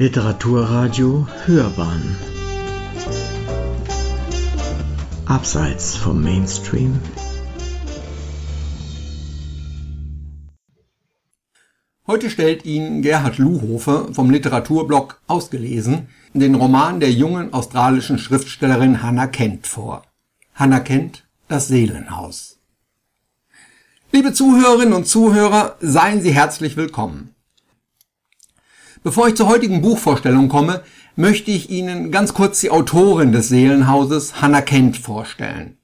Literaturradio Hörbahn Abseits vom Mainstream Heute stellt Ihnen Gerhard Luhofer vom Literaturblog ausgelesen den Roman der jungen australischen Schriftstellerin Hannah Kent vor. Hannah Kent, Das Seelenhaus. Liebe Zuhörerinnen und Zuhörer, seien Sie herzlich willkommen. Bevor ich zur heutigen Buchvorstellung komme, möchte ich Ihnen ganz kurz die Autorin des Seelenhauses, Hannah Kent, vorstellen.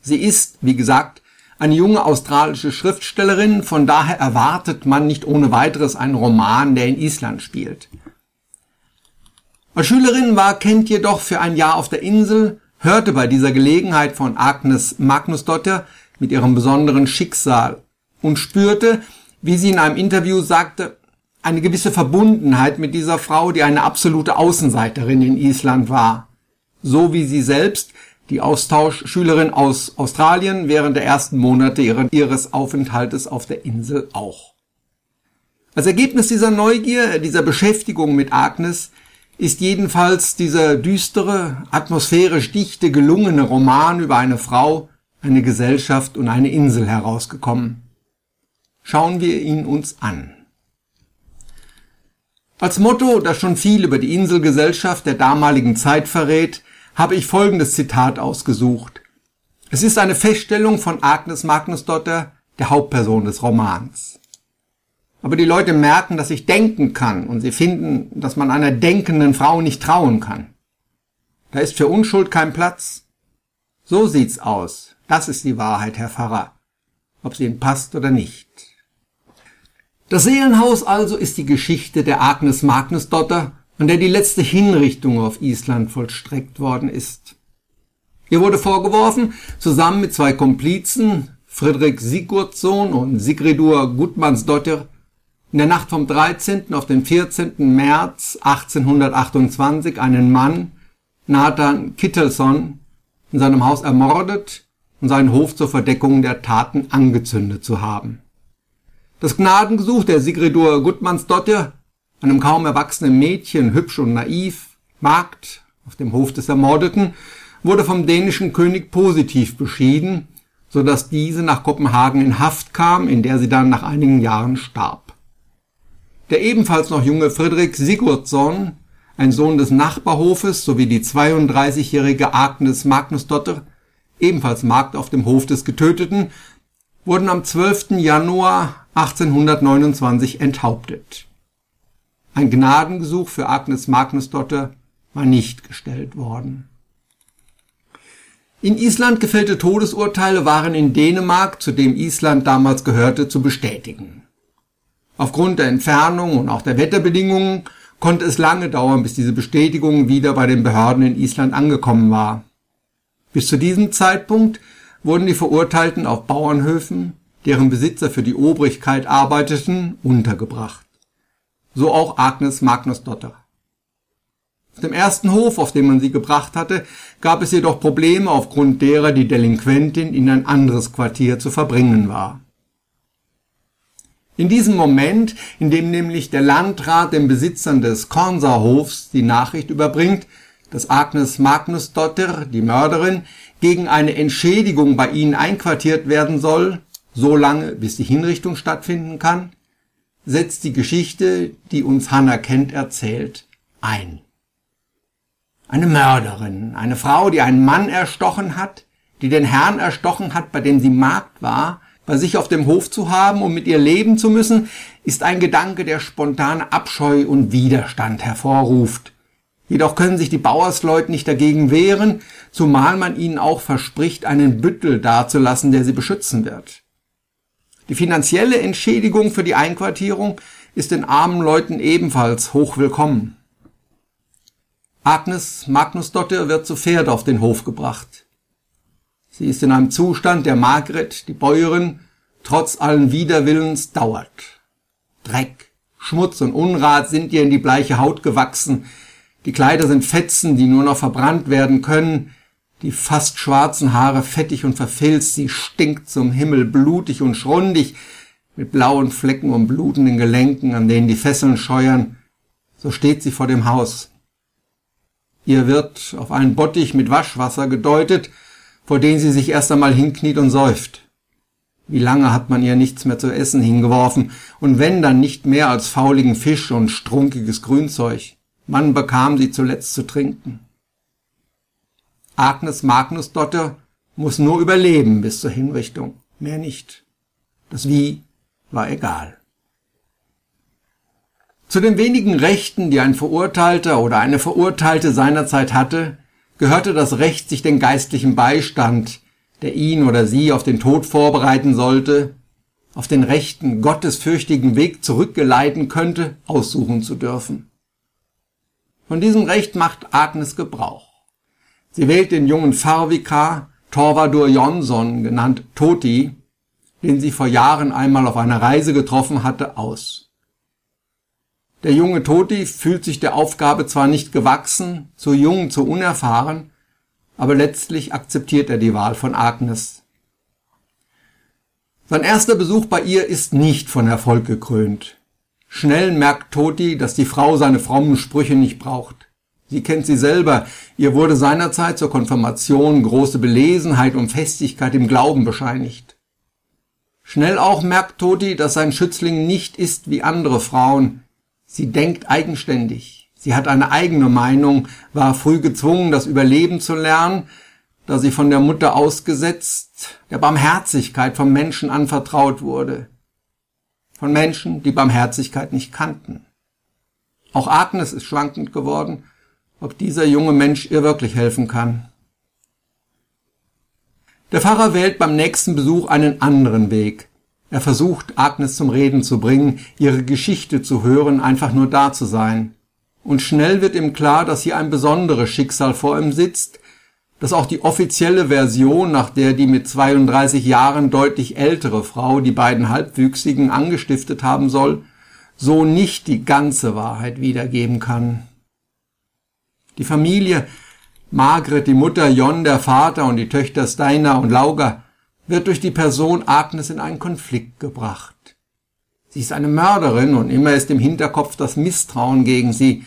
Sie ist, wie gesagt, eine junge australische Schriftstellerin, von daher erwartet man nicht ohne weiteres einen Roman, der in Island spielt. Als Schülerin war Kent jedoch für ein Jahr auf der Insel, hörte bei dieser Gelegenheit von Agnes Magnusdotter mit ihrem besonderen Schicksal und spürte, wie sie in einem Interview sagte, eine gewisse Verbundenheit mit dieser Frau, die eine absolute Außenseiterin in Island war. So wie sie selbst, die Austauschschülerin aus Australien, während der ersten Monate ihres Aufenthaltes auf der Insel auch. Als Ergebnis dieser Neugier, dieser Beschäftigung mit Agnes, ist jedenfalls dieser düstere, atmosphärisch dichte, gelungene Roman über eine Frau, eine Gesellschaft und eine Insel herausgekommen. Schauen wir ihn uns an. Als Motto, das schon viel über die Inselgesellschaft der damaligen Zeit verrät, habe ich folgendes Zitat ausgesucht. Es ist eine Feststellung von Agnes Magnusdotter, der Hauptperson des Romans. Aber die Leute merken, dass ich denken kann und sie finden, dass man einer denkenden Frau nicht trauen kann. Da ist für Unschuld kein Platz. So sieht's aus. Das ist die Wahrheit, Herr Pfarrer. Ob sie Ihnen passt oder nicht. Das Seelenhaus also ist die Geschichte der Agnes Magnusdotter, an der die letzte Hinrichtung auf Island vollstreckt worden ist. Ihr wurde vorgeworfen, zusammen mit zwei Komplizen, Friedrich Sigurdsson und Sigridur Gudmannsdottir, in der Nacht vom 13. auf den 14. März 1828 einen Mann, Nathan Kittelsson, in seinem Haus ermordet und seinen Hof zur Verdeckung der Taten angezündet zu haben. Das Gnadengesuch der Sigridur Gudmannsdottir, einem kaum erwachsenen Mädchen, hübsch und naiv, Magd auf dem Hof des Ermordeten, wurde vom dänischen König positiv beschieden, so dass diese nach Kopenhagen in Haft kam, in der sie dann nach einigen Jahren starb. Der ebenfalls noch junge Friedrich Sigurdsson, ein Sohn des Nachbarhofes, sowie die 32-jährige Agnes Magnusdotter, ebenfalls Magd auf dem Hof des Getöteten, wurden am 12. Januar 1829 enthauptet. Ein Gnadengesuch für Agnes Magnusdotter war nicht gestellt worden. In Island gefällte Todesurteile waren in Dänemark, zu dem Island damals gehörte, zu bestätigen. Aufgrund der Entfernung und auch der Wetterbedingungen konnte es lange dauern, bis diese Bestätigung wieder bei den Behörden in Island angekommen war. Bis zu diesem Zeitpunkt wurden die Verurteilten auf Bauernhöfen, deren Besitzer für die Obrigkeit arbeiteten, untergebracht. So auch Agnes Magnusdotter. Auf dem ersten Hof, auf den man sie gebracht hatte, gab es jedoch Probleme, aufgrund derer die Delinquentin in ein anderes Quartier zu verbringen war. In diesem Moment, in dem nämlich der Landrat den Besitzern des Kornserhofs die Nachricht überbringt, dass Agnes Magnusdotter, die Mörderin, gegen eine Entschädigung bei ihnen einquartiert werden soll, so lange, bis die Hinrichtung stattfinden kann, setzt die Geschichte, die uns Hannah Kent erzählt, ein. Eine Mörderin, eine Frau, die einen Mann erstochen hat, die den Herrn erstochen hat, bei dem sie Magd war, bei sich auf dem Hof zu haben und mit ihr leben zu müssen, ist ein Gedanke, der spontane Abscheu und Widerstand hervorruft. Jedoch können sich die Bauersleute nicht dagegen wehren, zumal man ihnen auch verspricht, einen Büttel dazulassen, der sie beschützen wird. Die finanzielle Entschädigung für die Einquartierung ist den armen Leuten ebenfalls hochwillkommen. Agnes Magnusdotter wird zu Pferd auf den Hof gebracht. Sie ist in einem Zustand, der Margret, die Bäuerin, trotz allen Widerwillens dauert. Dreck, Schmutz und Unrat sind ihr in die bleiche Haut gewachsen. Die Kleider sind Fetzen, die nur noch verbrannt werden können die fast schwarzen Haare fettig und verfilzt, sie stinkt zum Himmel, blutig und schrundig, mit blauen Flecken und blutenden Gelenken, an denen die Fesseln scheuern. So steht sie vor dem Haus. Ihr wird auf einen Bottich mit Waschwasser gedeutet, vor den sie sich erst einmal hinkniet und säuft. Wie lange hat man ihr nichts mehr zu essen hingeworfen, und wenn dann nicht mehr als fauligen Fisch und strunkiges Grünzeug. Man bekam sie zuletzt zu trinken. Agnes Magnusdotter muss nur überleben bis zur Hinrichtung, mehr nicht. Das Wie war egal. Zu den wenigen Rechten, die ein Verurteilter oder eine Verurteilte seinerzeit hatte, gehörte das Recht, sich den geistlichen Beistand, der ihn oder sie auf den Tod vorbereiten sollte, auf den rechten, gottesfürchtigen Weg zurückgeleiten könnte, aussuchen zu dürfen. Von diesem Recht macht Agnes Gebrauch. Sie wählt den jungen Pfarrvikar Torvadur Jonsson, genannt Toti, den sie vor Jahren einmal auf einer Reise getroffen hatte, aus. Der junge Toti fühlt sich der Aufgabe zwar nicht gewachsen, zu jung, zu unerfahren, aber letztlich akzeptiert er die Wahl von Agnes. Sein erster Besuch bei ihr ist nicht von Erfolg gekrönt. Schnell merkt Toti, dass die Frau seine frommen Sprüche nicht braucht. Sie kennt sie selber. Ihr wurde seinerzeit zur Konfirmation große Belesenheit und Festigkeit im Glauben bescheinigt. Schnell auch merkt Toti, dass sein Schützling nicht ist wie andere Frauen. Sie denkt eigenständig. Sie hat eine eigene Meinung, war früh gezwungen, das Überleben zu lernen, da sie von der Mutter ausgesetzt, der Barmherzigkeit vom Menschen anvertraut wurde. Von Menschen, die Barmherzigkeit nicht kannten. Auch Agnes ist schwankend geworden, ob dieser junge Mensch ihr wirklich helfen kann. Der Pfarrer wählt beim nächsten Besuch einen anderen Weg. Er versucht, Agnes zum Reden zu bringen, ihre Geschichte zu hören, einfach nur da zu sein und schnell wird ihm klar, dass hier ein besonderes Schicksal vor ihm sitzt, dass auch die offizielle Version, nach der die mit 32 Jahren deutlich ältere Frau die beiden Halbwüchsigen angestiftet haben soll, so nicht die ganze Wahrheit wiedergeben kann. Die Familie, Margret, die Mutter, Jon, der Vater und die Töchter Steiner und Lauger, wird durch die Person Agnes in einen Konflikt gebracht. Sie ist eine Mörderin und immer ist im Hinterkopf das Misstrauen gegen sie.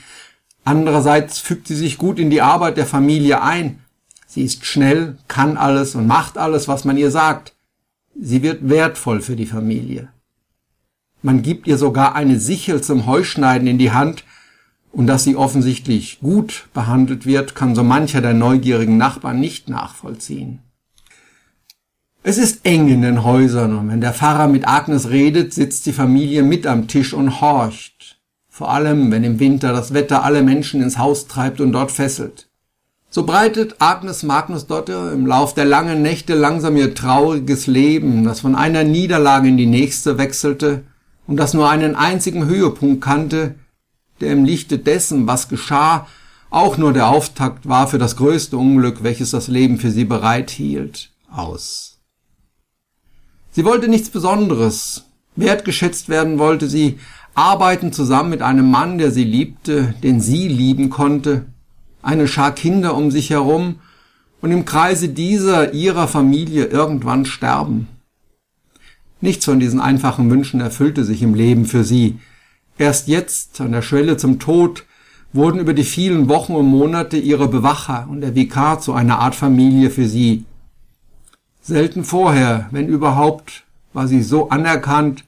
Andererseits fügt sie sich gut in die Arbeit der Familie ein. Sie ist schnell, kann alles und macht alles, was man ihr sagt. Sie wird wertvoll für die Familie. Man gibt ihr sogar eine Sichel zum Heuschneiden in die Hand, und dass sie offensichtlich gut behandelt wird, kann so mancher der neugierigen Nachbarn nicht nachvollziehen. Es ist eng in den Häusern und wenn der Pfarrer mit Agnes redet, sitzt die Familie mit am Tisch und horcht vor allem wenn im Winter das Wetter alle Menschen ins Haus treibt und dort fesselt. So breitet Agnes Magnusdotter im Lauf der langen Nächte langsam ihr trauriges Leben, das von einer Niederlage in die nächste wechselte und das nur einen einzigen Höhepunkt kannte, der im Lichte dessen, was geschah, auch nur der Auftakt war für das größte Unglück, welches das Leben für sie bereithielt, aus. Sie wollte nichts Besonderes. Wertgeschätzt werden wollte sie, arbeiten zusammen mit einem Mann, der sie liebte, den sie lieben konnte, eine Schar Kinder um sich herum und im Kreise dieser ihrer Familie irgendwann sterben. Nichts von diesen einfachen Wünschen erfüllte sich im Leben für sie. Erst jetzt, an der Schwelle zum Tod, wurden über die vielen Wochen und Monate ihre Bewacher und der Vikar zu einer Art Familie für sie. Selten vorher, wenn überhaupt, war sie so anerkannt,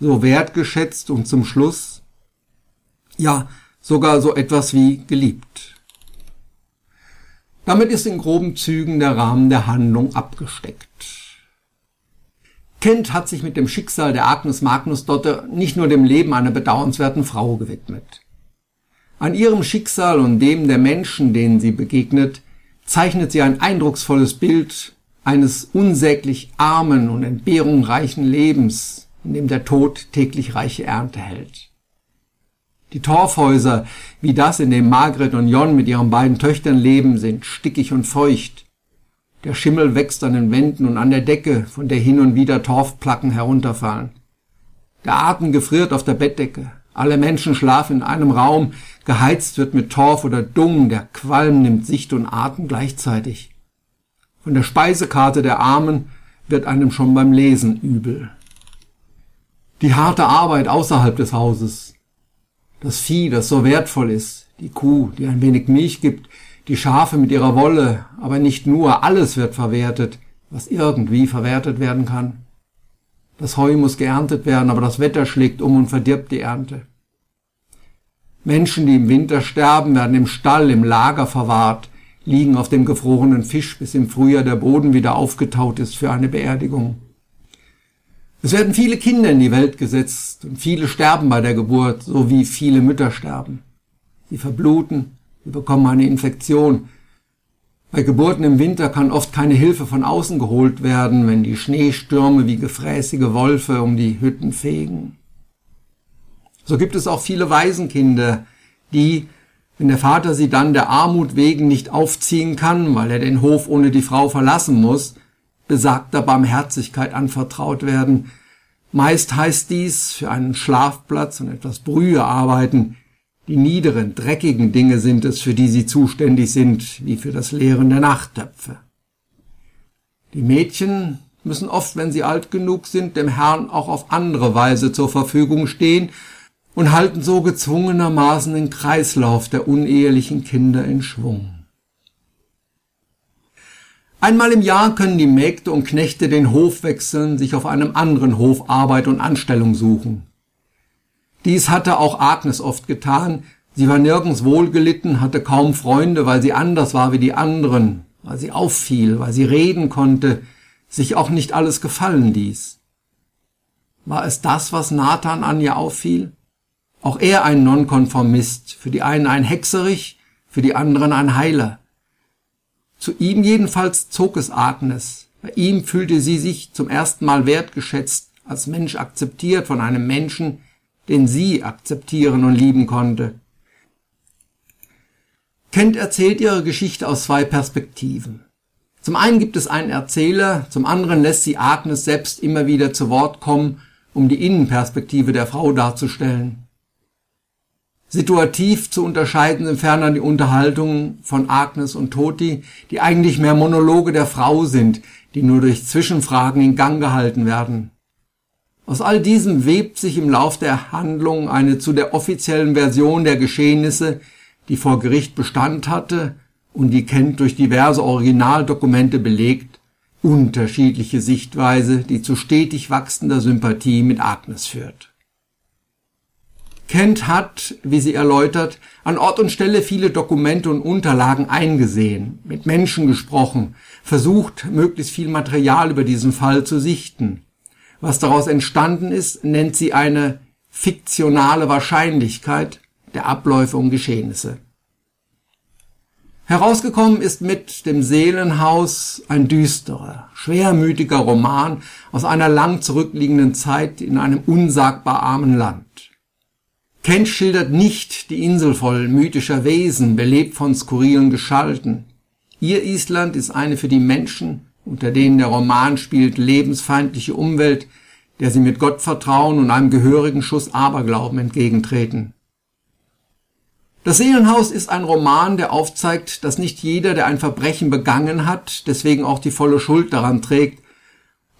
so wertgeschätzt und zum Schluss, ja, sogar so etwas wie geliebt. Damit ist in groben Zügen der Rahmen der Handlung abgesteckt. Kent hat sich mit dem Schicksal der Agnes Magnusdotter nicht nur dem Leben einer bedauernswerten Frau gewidmet. An ihrem Schicksal und dem der Menschen, denen sie begegnet, zeichnet sie ein eindrucksvolles Bild eines unsäglich armen und entbehrungsreichen Lebens, in dem der Tod täglich reiche Ernte hält. Die Torfhäuser, wie das, in dem Margret und Jon mit ihren beiden Töchtern leben, sind stickig und feucht. Der Schimmel wächst an den Wänden und an der Decke, von der hin und wieder Torfplacken herunterfallen. Der Atem gefriert auf der Bettdecke. Alle Menschen schlafen in einem Raum, geheizt wird mit Torf oder Dung, der Qualm nimmt Sicht und Atem gleichzeitig. Von der Speisekarte der Armen wird einem schon beim Lesen übel die harte Arbeit außerhalb des Hauses, Das Vieh, das so wertvoll ist, die Kuh, die ein wenig Milch gibt, die Schafe mit ihrer Wolle, aber nicht nur, alles wird verwertet, was irgendwie verwertet werden kann. Das Heu muss geerntet werden, aber das Wetter schlägt um und verdirbt die Ernte. Menschen, die im Winter sterben, werden im Stall, im Lager verwahrt, liegen auf dem gefrorenen Fisch, bis im Frühjahr der Boden wieder aufgetaut ist für eine Beerdigung. Es werden viele Kinder in die Welt gesetzt und viele sterben bei der Geburt, so wie viele Mütter sterben. Sie verbluten, sie bekommen eine Infektion. Bei Geburten im Winter kann oft keine Hilfe von außen geholt werden, wenn die Schneestürme wie gefräßige Wolfe um die Hütten fegen. So gibt es auch viele Waisenkinder, die, wenn der Vater sie dann der Armut wegen nicht aufziehen kann, weil er den Hof ohne die Frau verlassen muss, besagter Barmherzigkeit anvertraut werden. Meist heißt dies für einen Schlafplatz und etwas Brühe arbeiten. Die niederen, dreckigen Dinge sind es, für die sie zuständig sind, wie für das Leeren der Nachttöpfe. Die Mädchen müssen oft, wenn sie alt genug sind, dem Herrn auch auf andere Weise zur Verfügung stehen und halten so gezwungenermaßen den Kreislauf der unehelichen Kinder in Schwung. Einmal im Jahr können die Mägde und Knechte den Hof wechseln, sich auf einem anderen Hof Arbeit und Anstellung suchen. Dies hatte auch Agnes oft getan, sie war nirgends wohlgelitten, hatte kaum Freunde, weil sie anders war wie die anderen, weil sie auffiel, weil sie reden konnte, sich auch nicht alles gefallen ließ. War es das, was Nathan an ihr auffiel? Auch er ein Nonkonformist, für die einen ein Hexerich, für die anderen ein Heiler. Zu ihm jedenfalls zog es Agnes. Bei ihm fühlte sie sich zum ersten Mal wertgeschätzt, als Mensch akzeptiert von einem Menschen, den sie akzeptieren und lieben konnte. Kent erzählt ihre Geschichte aus zwei Perspektiven. Zum einen gibt es einen Erzähler, zum anderen lässt sie Agnes selbst immer wieder zu Wort kommen, um die Innenperspektive der Frau darzustellen. Situativ zu unterscheiden sind ferner die Unterhaltungen von Agnes und Toti, die eigentlich mehr Monologe der Frau sind, die nur durch Zwischenfragen in Gang gehalten werden. Aus all diesem webt sich im Lauf der Handlung eine zu der offiziellen Version der Geschehnisse, die vor Gericht Bestand hatte und die Kent durch diverse Originaldokumente belegt, unterschiedliche Sichtweise, die zu stetig wachsender Sympathie mit Agnes führt. Kent hat, wie sie erläutert, an Ort und Stelle viele Dokumente und Unterlagen eingesehen, mit Menschen gesprochen, versucht, möglichst viel Material über diesen Fall zu sichten. Was daraus entstanden ist, nennt sie eine fiktionale Wahrscheinlichkeit der Abläufe und Geschehnisse. Herausgekommen ist mit dem Seelenhaus ein düsterer, schwermütiger Roman aus einer lang zurückliegenden Zeit in einem unsagbar armen Land. Kent schildert nicht die Insel voll mythischer Wesen, belebt von skurrilen Geschalten. Ihr Island ist eine für die Menschen, unter denen der Roman spielt, lebensfeindliche Umwelt, der sie mit Gottvertrauen und einem gehörigen Schuss Aberglauben entgegentreten. Das Seelenhaus ist ein Roman, der aufzeigt, dass nicht jeder, der ein Verbrechen begangen hat, deswegen auch die volle Schuld daran trägt,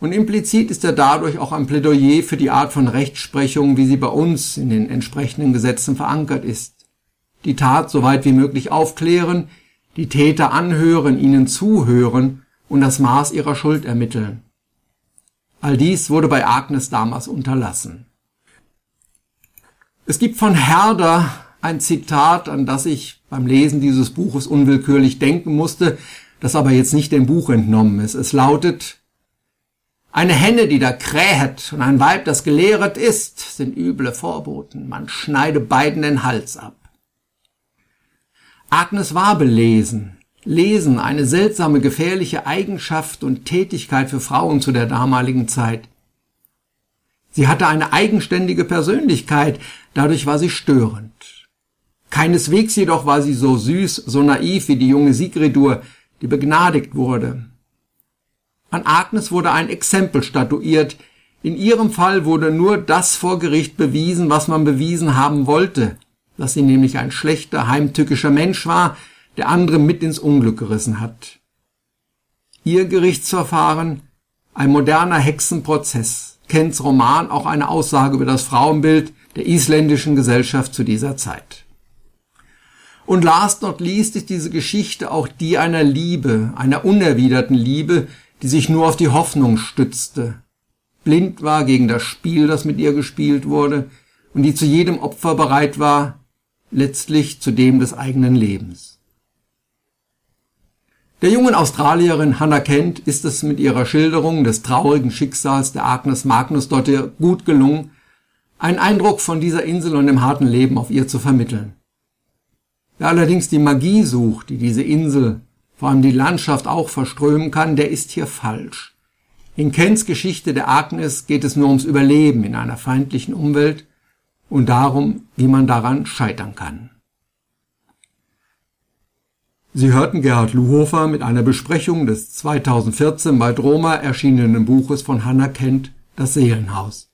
und implizit ist er dadurch auch ein Plädoyer für die Art von Rechtsprechung, wie sie bei uns in den entsprechenden Gesetzen verankert ist. Die Tat so weit wie möglich aufklären, die Täter anhören, ihnen zuhören und das Maß ihrer Schuld ermitteln. All dies wurde bei Agnes damals unterlassen. Es gibt von Herder ein Zitat, an das ich beim Lesen dieses Buches unwillkürlich denken musste, das aber jetzt nicht dem Buch entnommen ist. Es lautet, eine Henne, die da krähet und ein Weib, das gelehret ist, sind üble Vorboten. Man schneide beiden den Hals ab. Agnes war belesen. Lesen, eine seltsame, gefährliche Eigenschaft und Tätigkeit für Frauen zu der damaligen Zeit. Sie hatte eine eigenständige Persönlichkeit, dadurch war sie störend. Keineswegs jedoch war sie so süß, so naiv wie die junge Sigridur, die begnadigt wurde. An Agnes wurde ein Exempel statuiert. In ihrem Fall wurde nur das vor Gericht bewiesen, was man bewiesen haben wollte, dass sie nämlich ein schlechter, heimtückischer Mensch war, der andere mit ins Unglück gerissen hat. Ihr Gerichtsverfahren, ein moderner Hexenprozess, Kents Roman auch eine Aussage über das Frauenbild, der isländischen Gesellschaft zu dieser Zeit. Und last not least ist diese Geschichte auch die einer Liebe, einer unerwiderten Liebe, die sich nur auf die Hoffnung stützte, blind war gegen das Spiel, das mit ihr gespielt wurde, und die zu jedem Opfer bereit war, letztlich zu dem des eigenen Lebens. Der jungen Australierin Hannah Kent ist es mit ihrer Schilderung des traurigen Schicksals der Agnes Magnus dort gut gelungen, einen Eindruck von dieser Insel und dem harten Leben auf ihr zu vermitteln. Wer allerdings die Magie sucht, die diese Insel, vor allem die Landschaft auch verströmen kann, der ist hier falsch. In Kents Geschichte der Agnes geht es nur ums Überleben in einer feindlichen Umwelt und darum, wie man daran scheitern kann. Sie hörten Gerhard Luhofer mit einer Besprechung des 2014 bei Droma erschienenen Buches von Hannah Kent, Das Seelenhaus.